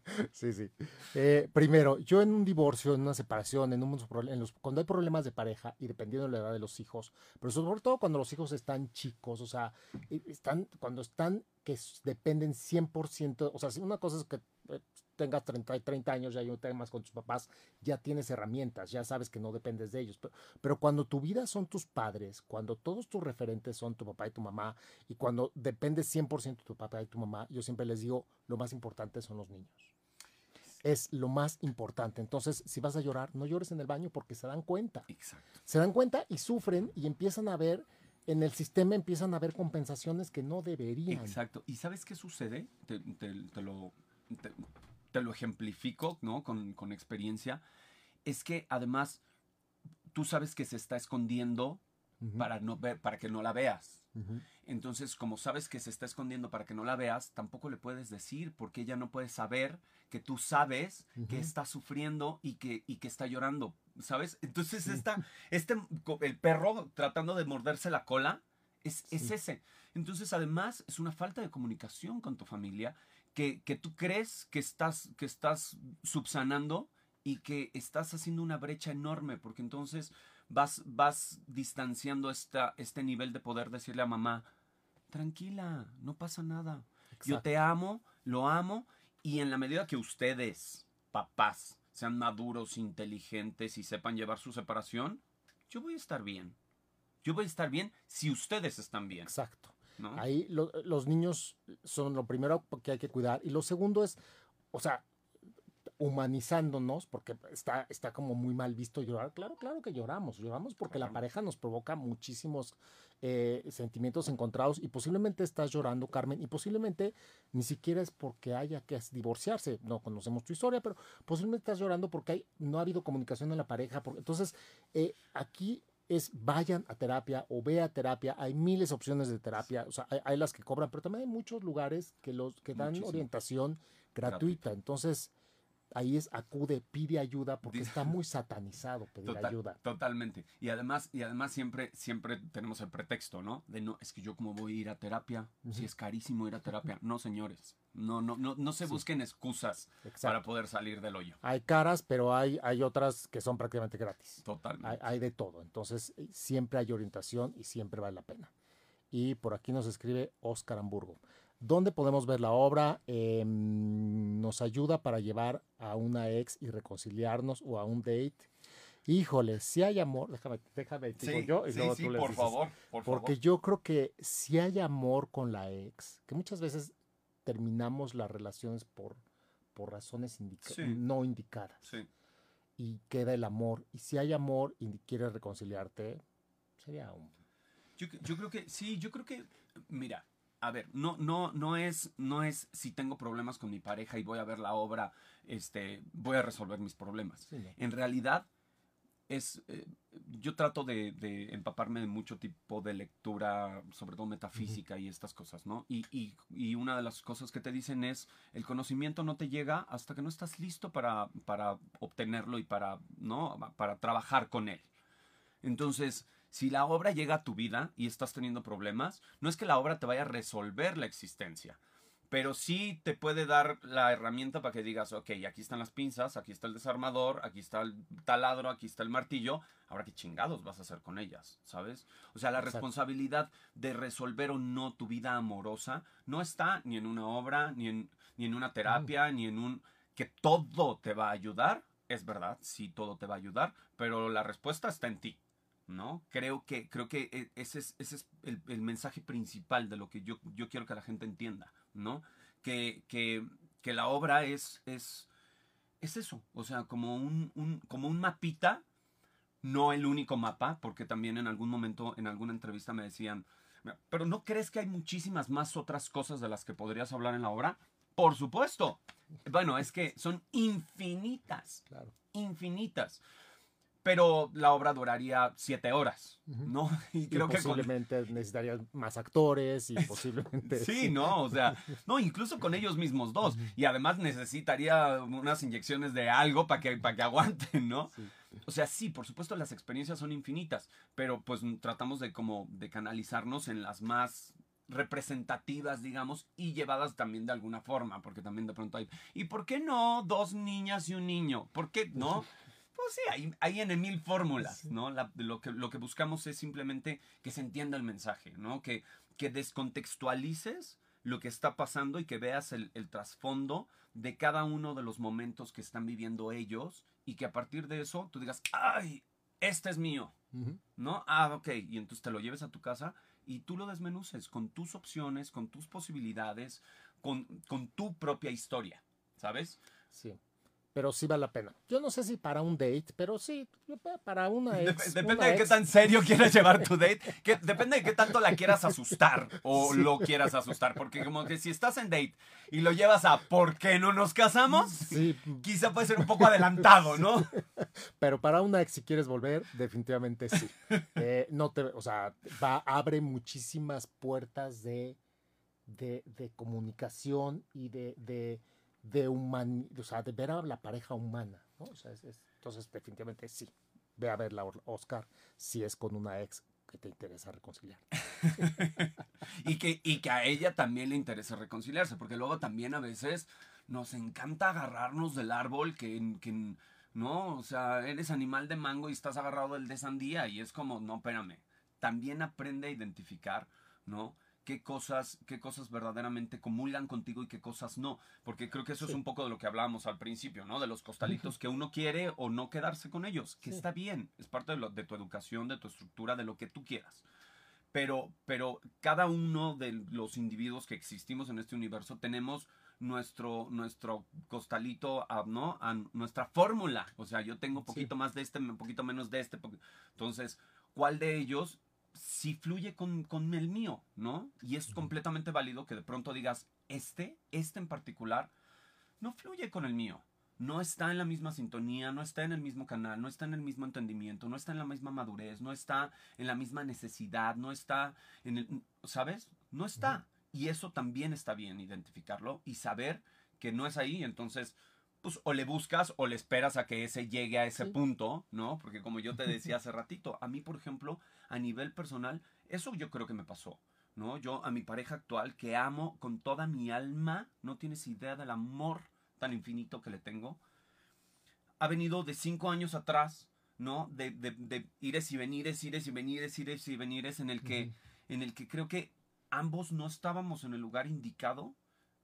*laughs* Sí, sí. Eh, primero, yo en un divorcio, en una separación, en, un, en los, cuando hay problemas de pareja y dependiendo de la edad de los hijos, pero sobre todo cuando los hijos están chicos, o sea, están, cuando están que dependen 100%, o sea, si una cosa es que eh, tengas 30, 30 años, ya hay temas con tus papás, ya tienes herramientas, ya sabes que no dependes de ellos. Pero, pero, cuando tu vida son tus padres, cuando todos tus referentes son tu papá y tu mamá, y cuando dependes 100% de tu papá y tu mamá, yo siempre les digo, lo más importante son los niños es lo más importante. Entonces, si vas a llorar, no llores en el baño porque se dan cuenta. Exacto. Se dan cuenta y sufren y empiezan a ver, en el sistema empiezan a ver compensaciones que no deberían. Exacto. ¿Y sabes qué sucede? Te, lo, te, lo ejemplifico, ¿no? Con, con experiencia. Es que además, tú sabes que se está escondiendo para, no ver, para que no la veas. Entonces, como sabes que se está escondiendo para que no la veas, tampoco le puedes decir porque ella no puede saber que tú sabes que está sufriendo y que, y que está llorando, ¿sabes? Entonces, esta, este, el perro tratando de morderse la cola es, es, ese. Entonces, además, es una falta de comunicación con tu familia que, que tú crees que estás, que estás subsanando y que estás haciendo una brecha enorme porque entonces vas, vas distanciando esta, este nivel de poder decirle a mamá, tranquila, no pasa nada. Yo te amo, lo amo, y en la medida que ustedes, papás, sean maduros, inteligentes y sepan llevar su separación, yo voy a estar bien. Yo voy a estar bien si ustedes están bien. Exacto. ¿no? Ahí lo- los niños son lo primero que hay que cuidar. Y lo segundo es, o sea, humanizándonos, porque está, está como muy mal visto llorar. Claro, claro que lloramos. Lloramos porque la pareja nos provoca muchísimos eh, sentimientos encontrados y posiblemente estás llorando, Carmen, y posiblemente ni siquiera es porque haya que divorciarse. No conocemos tu historia, pero posiblemente estás llorando porque hay, no ha habido comunicación en la pareja. porque- entonces, eh, aquí es vayan a terapia o ve a terapia. Hay miles de opciones de terapia. O sea, hay, hay las que cobran, pero también hay muchos lugares que los que dan Muchísimo. orientación gratuita. Entonces, ahí es acude, pide ayuda porque está muy satanizado pedir Total- ayuda. Totalmente. Y además, y además siempre, siempre tenemos el pretexto, ¿no? De no, es que yo como voy a ir a terapia, si es carísimo ir a terapia. No, señores. No, no, no, no se Sí. busquen excusas Exacto. para poder salir del hoyo. Hay caras, pero hay, hay otras que son prácticamente gratis. Totalmente. Hay, hay de todo. Entonces, eh, siempre hay orientación y siempre vale la pena. Y por aquí nos escribe Oscar Hamburgo. ¿Dónde podemos ver la obra? Em, nos ayuda para llevar a una ex y reconciliarnos o a un date. Híjole, si hay amor, déjame, déjame, digo yo y sí, luego sí, tú les por dices. favor, por Porque favor. yo creo que si hay amor con la ex, que muchas veces terminamos las relaciones por, por razones indica- Sí. no indicadas Sí. y queda el amor. Y si hay amor y quieres reconciliarte, sería un... Yo, yo creo que, sí, yo creo que, mira, a ver, no, no, no es, no es si tengo problemas con mi pareja y voy a ver la obra, este, voy a resolver mis problemas. sí, ¿no? En realidad, es, eh, yo trato de, de empaparme de mucho tipo de lectura, sobre todo metafísica y estas cosas, ¿no? Y, y- y una de las cosas que te dicen es, el conocimiento no te llega hasta que no estás listo para, para obtenerlo y para, ¿no? Para trabajar con él. Entonces, si la obra llega a tu vida y estás teniendo problemas, no es que la obra te vaya a resolver la existencia, pero sí te puede dar la herramienta para que digas, ok, aquí están las pinzas, aquí está el desarmador, aquí está el taladro, aquí está el martillo, ahora qué chingados vas a hacer con ellas, ¿sabes? O sea, la Exacto. responsabilidad de resolver o no tu vida amorosa no está ni en una obra, ni en, ni en una terapia, ni en un... que todo te va a ayudar, es verdad, sí, todo te va a ayudar, pero la respuesta está en ti. ¿No? Creo que, creo que e- ese es, ese es el, el mensaje principal de lo que yo, yo quiero que la gente entienda, ¿no? Que, que, que la obra es, es, es eso, o sea, como un, un- como un mapita, no el único mapa, porque también en algún momento, en alguna entrevista me decían, "Mira, pero ¿no crees que hay muchísimas más otras cosas de las que podrías hablar en la obra? Por supuesto. Bueno, es que son infinitas Claro. infinitas. Pero la obra duraría siete horas. ¿no? *laughs* Y Y creo que con- posiblemente necesitarías más actores y posiblemente... *laughs* Sí, ¿no? O sea, no, incluso con ellos mismos dos. Y además necesitaría unas inyecciones de algo para que, para que aguanten, ¿no? Sí. O sea, sí, por supuesto las experiencias son infinitas, pero pues tratamos de como de canalizarnos en las más representativas, digamos, y llevadas también de alguna forma, porque también de pronto hay, ¿y por qué no dos niñas y un niño? ¿Por qué no? *laughs* Pues sí, hay, hay en mil fórmulas, ¿no? La- lo, que, lo que buscamos es simplemente que se entienda el mensaje, ¿no? Que, que descontextualices lo que está pasando y que veas el, el trasfondo de cada uno de los momentos que están viviendo ellos y que a partir de eso tú digas, ¡ay! Este es mío, Ujú. ¿no? Ah, ok. Y entonces te lo lleves a tu casa y tú lo desmenuces con tus opciones, con tus posibilidades, con, con tu propia historia, ¿sabes? Sí. Pero sí vale la pena. Yo no sé si para un date, pero sí, para una ex. depende una de qué ex, tan serio quieras llevar tu date. Que, depende de qué tanto la quieras asustar o *laughs* lo quieras asustar. Porque como que si estás en date y lo llevas a ¿por qué no nos casamos? Sí, Quizá puede ser un poco adelantado, ¿no? *laughs* pero para una ex, si quieres volver, definitivamente sí. Eh, no te, o sea, va, abre muchísimas puertas de, de, de comunicación y de, de, de human, o sea, de ver a la pareja humana, ¿no? O sea, es- es- entonces definitivamente sí. Ve a verla, Oscar, si es con una ex que te interesa reconciliar. *laughs* Y que, y que a ella también le interesa reconciliarse, porque luego también a veces nos encanta agarrarnos del árbol que, que no, o sea, eres animal de mango y estás agarrado del de sandía y es como, no, espérame, también aprende a identificar, ¿no? Qué cosas, qué cosas verdaderamente comulgan contigo y qué cosas no. Porque creo que eso Sí. es un poco de lo que hablábamos al principio, ¿no? De los costalitos que uno quiere o no quedarse con ellos, que Sí. está bien, es parte de, lo- de tu educación, de tu estructura, de lo que tú quieras. pero, pero cada uno de los individuos que existimos en este universo tenemos nuestro, nuestro costalito, ¿no? A nuestra fórmula. O sea, yo tengo un poquito más de este, un poquito menos de este. Entonces, ¿cuál de ellos si fluye con, con, el mío, ¿no? Y es completamente válido que de pronto digas, este, este en particular, no fluye con el mío. No está en la misma sintonía, no está en el mismo canal, no está en el mismo entendimiento, no está en la misma madurez, no está en la misma necesidad, no está en el, ¿sabes? No está. Y eso también está bien identificarlo y saber que no es ahí, entonces pues o le buscas o le esperas a que ese llegue a ese punto, ¿no? Porque como yo te *laughs* decía hace ratito, a mí, por ejemplo, a nivel personal, eso yo creo que me pasó, ¿no? Yo a mi pareja actual, que amo con toda mi alma, no tienes idea del amor tan infinito que le tengo, ha venido de cinco años atrás, ¿no? De, de, de ires y venires, ires y venires, ires y venires, en el que, en el que creo que ambos no estábamos en el lugar indicado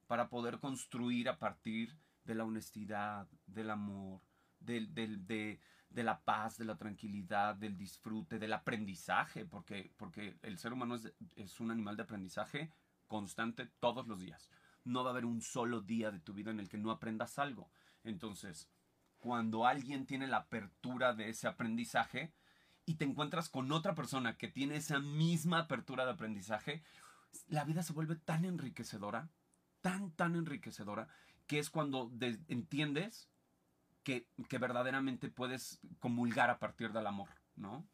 para poder construir a partir de la honestidad, del amor, del, de, la paz, de la tranquilidad, del disfrute, del aprendizaje, porque, porque el ser humano es, es un animal de aprendizaje constante todos los días. No va a haber un solo día de tu vida en el que no aprendas algo. Entonces, cuando alguien tiene la apertura de ese aprendizaje y te encuentras con otra persona que tiene esa misma apertura de aprendizaje, la vida se vuelve tan enriquecedora, tan, tan enriquecedora, que es cuando entiendes que, que, verdaderamente puedes comulgar a partir del amor, ¿no?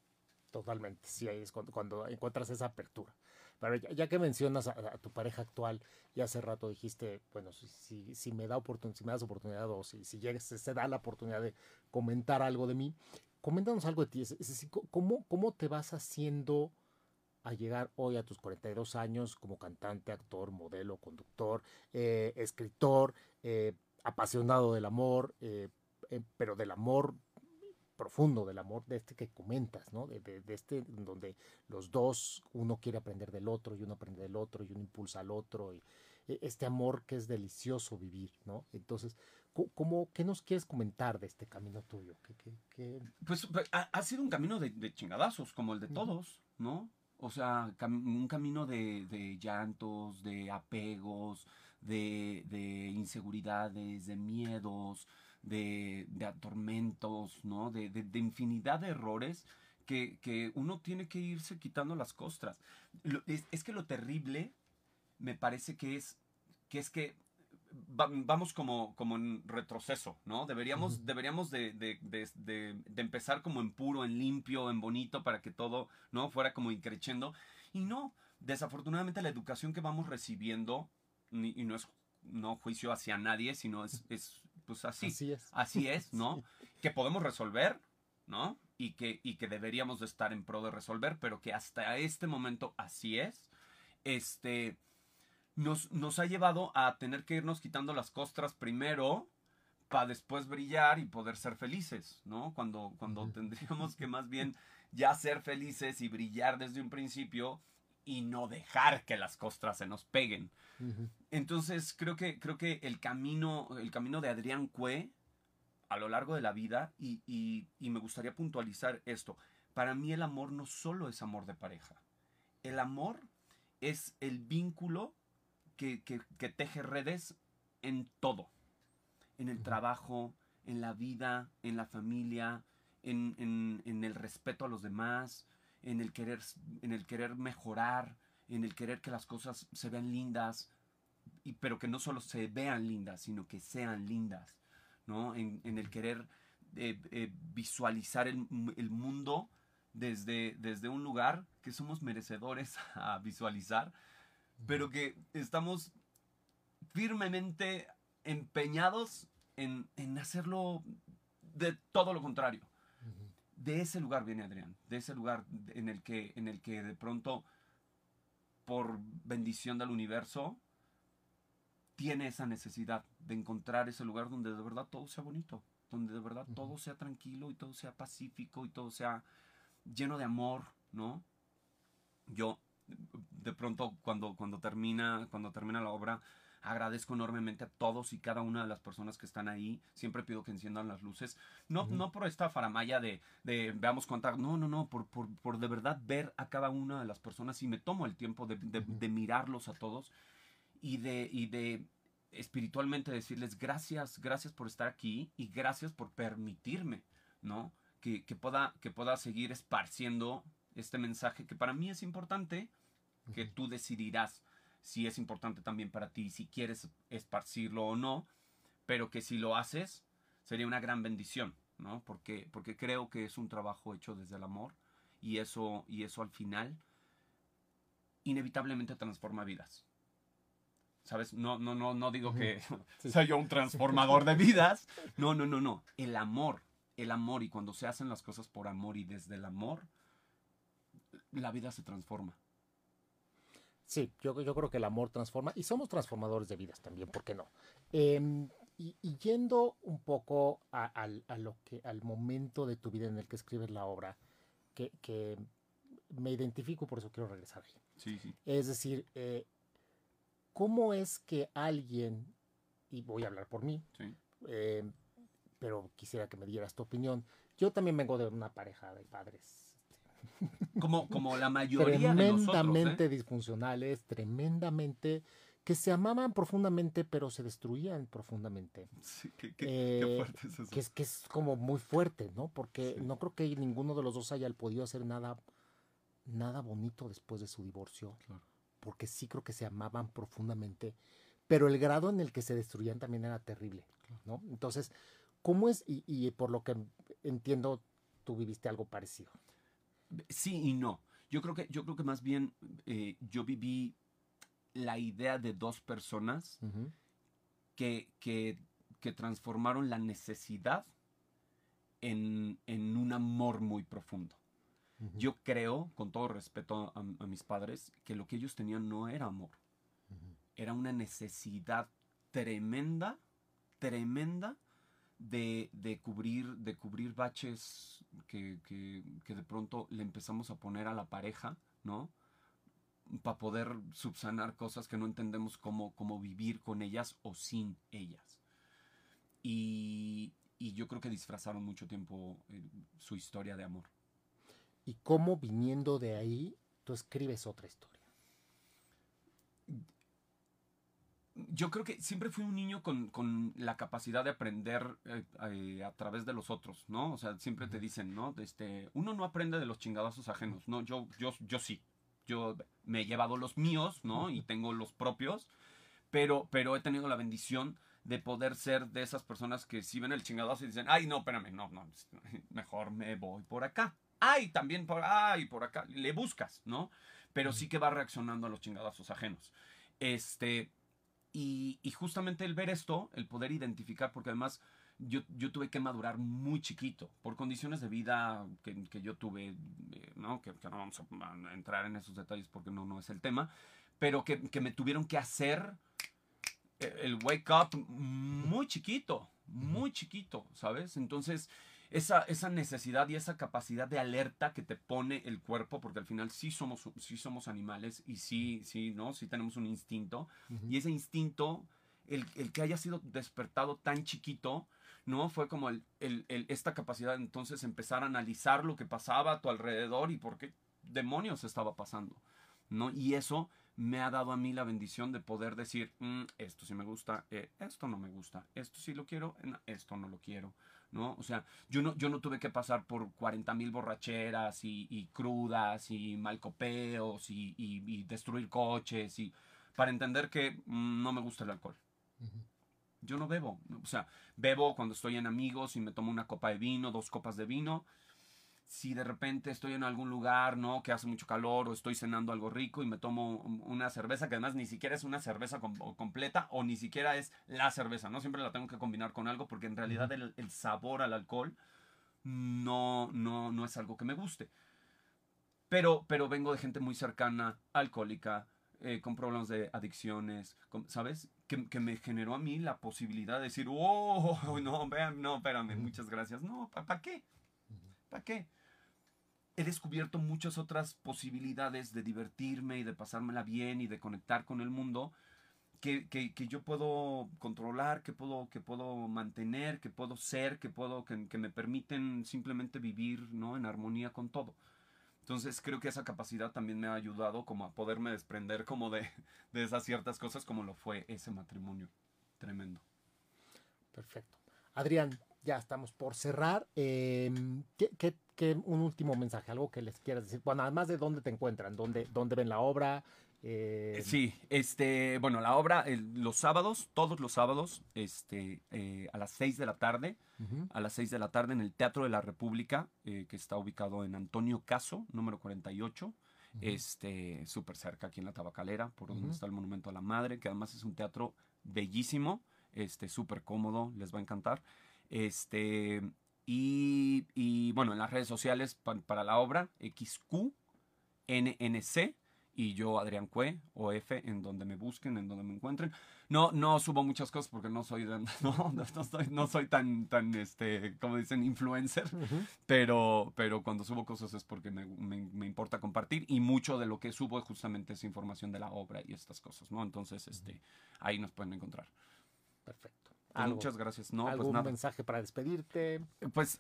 Totalmente, sí, ahí es cuando, encuentras esa apertura. Pero ya, que mencionas a, tu pareja actual, ya hace rato dijiste, bueno, si, si, me da oportunidad, si me das oportunidad o si, si llegues, se da la oportunidad de comentar algo de mí, coméntanos algo de ti. Es, decir, ¿cómo, ¿cómo te vas haciendo a llegar hoy a tus 42 años como cantante, actor, modelo, conductor, eh, escritor, eh, apasionado del amor, eh, pero del amor profundo, del amor de este que comentas, ¿no? De, de, este donde los dos, uno quiere aprender del otro y uno aprende del otro y uno impulsa al otro y este amor que es delicioso vivir, ¿no? Entonces, ¿cómo, ¿qué nos quieres comentar de este camino tuyo? ¿Qué, Pues, pues ha, sido un camino de, de, chingadazos, como el de todos, ¿no? O sea, un camino de, llantos, de apegos, de, inseguridades, de miedos, de, atormentos, ¿no? De, infinidad de errores que, uno tiene que irse quitando las costras. es, es, que lo terrible me parece que es que, es que vamos como, como en retroceso, ¿no? Deberíamos, deberíamos de, de, de, de, empezar como en puro, en limpio, en bonito, para que todo, ¿no? Fuera como increchendo. Y no, desafortunadamente la educación que vamos recibiendo, y no es no juicio hacia nadie, sino es, es pues así. Así es. Así es, ¿no? *laughs* Que podemos resolver, ¿no? Y que, y que deberíamos de estar en pro de resolver, pero que hasta este momento así es. Este nos, ha llevado a tener que irnos quitando las costras primero para después brillar y poder ser felices, ¿no? Cuando, cuando tendríamos que más bien ya ser felices y brillar desde un principio y no dejar que las costras se nos peguen. Entonces creo que, creo que el camino, el camino de Adrián Cue a lo largo de la vida, y, y me gustaría puntualizar esto, para mí el amor no solo es amor de pareja, el amor es el vínculo que, teje redes en todo. En el trabajo, en la vida, en la familia, en, el respeto a los demás, en el, querer, en el querer mejorar, en el querer que las cosas se vean lindas, y, pero que no solo se vean lindas, sino que sean lindas, ¿no? En, el querer eh, eh, visualizar el, mundo desde, desde un lugar que somos merecedores *laughs* a visualizar, pero que estamos firmemente empeñados en, hacerlo de todo lo contrario. De ese lugar viene Adrián, de ese lugar en el que, en el que de pronto, por bendición del universo, tiene esa necesidad de encontrar ese lugar donde de verdad todo sea bonito, donde de verdad todo sea tranquilo y todo sea pacífico y todo sea lleno de amor, ¿no? Yo de pronto cuando, cuando, termina, cuando termina la obra, Agradezco enormemente a todos y cada una de las personas que están ahí. Siempre pido que enciendan las luces. No, no por esta faramaya de, de veamos cuánta. No, no, no. Por, por, por, de verdad ver a cada una de las personas y me tomo el tiempo de, de, de mirarlos a todos y de, y de espiritualmente decirles gracias, gracias por estar aquí y gracias por permitirme, ¿no? Que, que, pueda, que pueda seguir esparciendo este mensaje que para mí es importante, que tú decidirás si es importante también para ti, si quieres esparcirlo o no, pero que si lo haces sería una gran bendición, ¿no? Porque, porque creo que es un trabajo hecho desde el amor y eso, y eso al final inevitablemente transforma vidas. ¿Sabes? No, no, no, no digo que *laughs* sea yo un transformador de vidas. No, no, no, no. El amor, el amor y cuando se hacen las cosas por amor y desde el amor, la vida se transforma. Sí, yo, yo creo que el amor transforma y somos transformadores de vidas también, ¿por qué no? Em, y, yendo un poco a, lo que, al momento de tu vida en el que escribes la obra, que, que me identifico, por eso quiero regresar ahí. Sí, sí. Es decir, eh, ¿cómo es que alguien, y voy a hablar por mí, eh, pero quisiera que me dieras tu opinión, yo también vengo de una pareja de padres como, como la mayoría tremendamente de ¿eh? disfuncionales, tremendamente que se amaban profundamente pero se destruían profundamente. Sí, qué, eh, fuerte es eso. Que es, que es como muy fuerte, ¿no? Porque no creo que ninguno de los dos haya podido hacer nada, nada bonito después de su divorcio. Porque sí creo que se amaban profundamente, pero el grado en el que se destruían también era terrible, ¿no? Entonces, ¿cómo es? Y, y por lo que entiendo, tú viviste algo parecido. Sí y no. Yo creo que, yo creo que más bien eh, yo viví la idea de dos personas que, que, que, transformaron la necesidad en, en, un amor muy profundo. Yo creo, con todo respeto a, a, mis padres, que lo que ellos tenían no era amor. Era una necesidad tremenda, tremenda de, de, cubrir, de cubrir baches que, que, que, de pronto le empezamos a poner a la pareja, ¿no? Para poder subsanar cosas que no entendemos cómo, cómo vivir con ellas o sin ellas. Y, y yo creo que disfrazaron mucho tiempo eh, su historia de amor. ¿Y cómo viniendo de ahí tú escribes otra historia? Yo creo que siempre fui un niño con, con la capacidad de aprender eh, eh, a través de los otros, ¿no? O sea, siempre te dicen, ¿no? Este, uno no aprende de los chingadazos ajenos, ¿no? Yo, yo, yo sí. Yo me he llevado los míos, ¿no? Y tengo los propios, pero, pero he tenido la bendición de poder ser de esas personas que si ven el chingadazo y dicen, ay, no, espérame, no, no, *laughs* mejor me voy por acá. Ay, también por, ay, por acá. Le buscas, ¿no? Pero sí que va reaccionando a los chingadazos ajenos. Este, y, justamente el ver esto, el poder identificar, porque además yo, yo, tuve que madurar muy chiquito por condiciones de vida que, que yo tuve, eh, ¿no? Que, no vamos a entrar en esos detalles porque no, no es el tema, pero que, que me tuvieron que hacer eh, el wake up muy chiquito, muy chiquito, ¿sabes? Entonces esa, esa necesidad y esa capacidad de alerta que te pone el cuerpo, porque al final sí somos, sí somos animales y sí, sí, ¿no? Sí tenemos un instinto. Y ese instinto, el, el, que haya sido despertado tan chiquito, ¿no? Fue como el, el, esta capacidad de entonces empezar a analizar lo que pasaba a tu alrededor y por qué demonios estaba pasando, ¿no? Y eso me ha dado a mí la bendición de poder decir, mm, esto sí me gusta, eh, esto no me gusta, esto sí lo quiero, esto no lo quiero. ¿no? O sea, yo no, yo no tuve que pasar por 40 mil borracheras y, crudas y malcopeos y, y, destruir coches y para entender que mm, no me gusta el alcohol. Yo no bebo, o sea, bebo cuando estoy en amigos y me tomo una copa de vino, dos copas de vino, si de repente estoy en algún lugar, ¿no? Que hace mucho calor o estoy cenando algo rico y me tomo una cerveza que además ni siquiera es una cerveza completa o ni siquiera es la cerveza, ¿no? Siempre la tengo que combinar con algo porque en realidad el, sabor al alcohol no, no, no es algo que me guste. Pero, pero vengo de gente muy cercana, alcohólica, eh, con problemas de adicciones, ¿sabes? Que, que, me generó a mí la posibilidad de decir, oh, *laughs* no, vean, no, espérame, muchas gracias. No, ¿para qué? ¿Para qué? He descubierto muchas otras posibilidades de divertirme y de pasármela bien y de conectar con el mundo que, yo puedo controlar, que puedo, que puedo mantener, que puedo ser, que, puedo, que, me permiten simplemente vivir ¿no? en armonía con todo. Entonces creo que esa capacidad también me ha ayudado como a poderme desprender como de, de esas ciertas cosas como lo fue ese matrimonio. Tremendo. Perfecto. Adrián, ya estamos por cerrar. Eh, ¿qué, qué, qué, un último mensaje, algo que les quieras decir. Bueno, además de dónde te encuentran, dónde, dónde ven la obra, eh... Sí, este, bueno, la obra el, los sábados, todos los sábados, este, eh, a las 6 de la tarde, uh -huh. a las 6 de la tarde en el Teatro de la República, eh, que está ubicado en Antonio Caso, número 48, uh -huh. este, súper cerca aquí en la Tabacalera, por donde uh -huh. está el Monumento a la Madre, que además es un teatro bellísimo, este, súper cómodo, les va a encantar. Este, y, y bueno, en las redes sociales pa, para la obra, XQNNC, y yo Adrián Cue o F en donde me busquen, en donde me encuentren. No, no subo muchas cosas porque no soy, *laughs* no, no, no soy, no soy tan, tan, este, como dicen, influencer, uh -huh. pero, pero cuando subo cosas es porque me, me, me, importa compartir y mucho de lo que subo es justamente esa información de la obra y estas cosas, ¿no? Entonces, este, ahí nos pueden encontrar. Perfecto. Pues muchas gracias. No, ¿Algún pues nada. mensaje para despedirte? Pues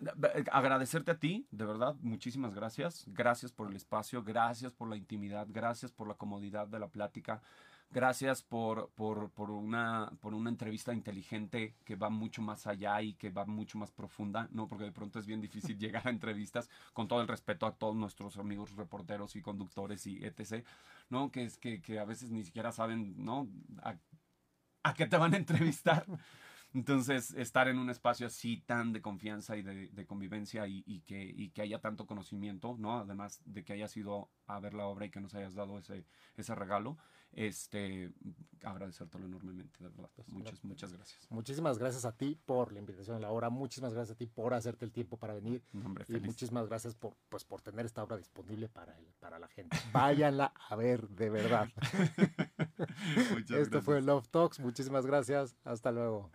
agradecerte a ti, de verdad, muchísimas gracias. Gracias por el espacio, gracias por la intimidad, gracias por la comodidad de la plática, gracias por, por, por, una, por una entrevista inteligente que va mucho más allá y que va mucho más profunda, ¿no? Porque de pronto es bien difícil *laughs* llegar a entrevistas, con todo el respeto a todos nuestros amigos reporteros y conductores y etc., ¿no? Que es que, que a veces ni siquiera saben, ¿no? A, a qué te van a entrevistar. Entonces, estar en un espacio así tan de confianza y de, de convivencia y, y, que, y, que, haya tanto conocimiento, ¿no? Además de que hayas ido a ver la obra y que nos hayas dado ese, ese regalo, este, agradecértelo enormemente, de verdad. Pues, muchas, muchas gracias. Muchísimas gracias a ti por la invitación a la obra, muchísimas gracias a ti por hacerte el tiempo para venir. Hombre, y muchísimas gracias por, pues, por tener esta obra disponible para, el, para la gente. Váyanla a ver, de verdad. *laughs* Esto gracias. fue Love Talks, muchísimas gracias, hasta luego.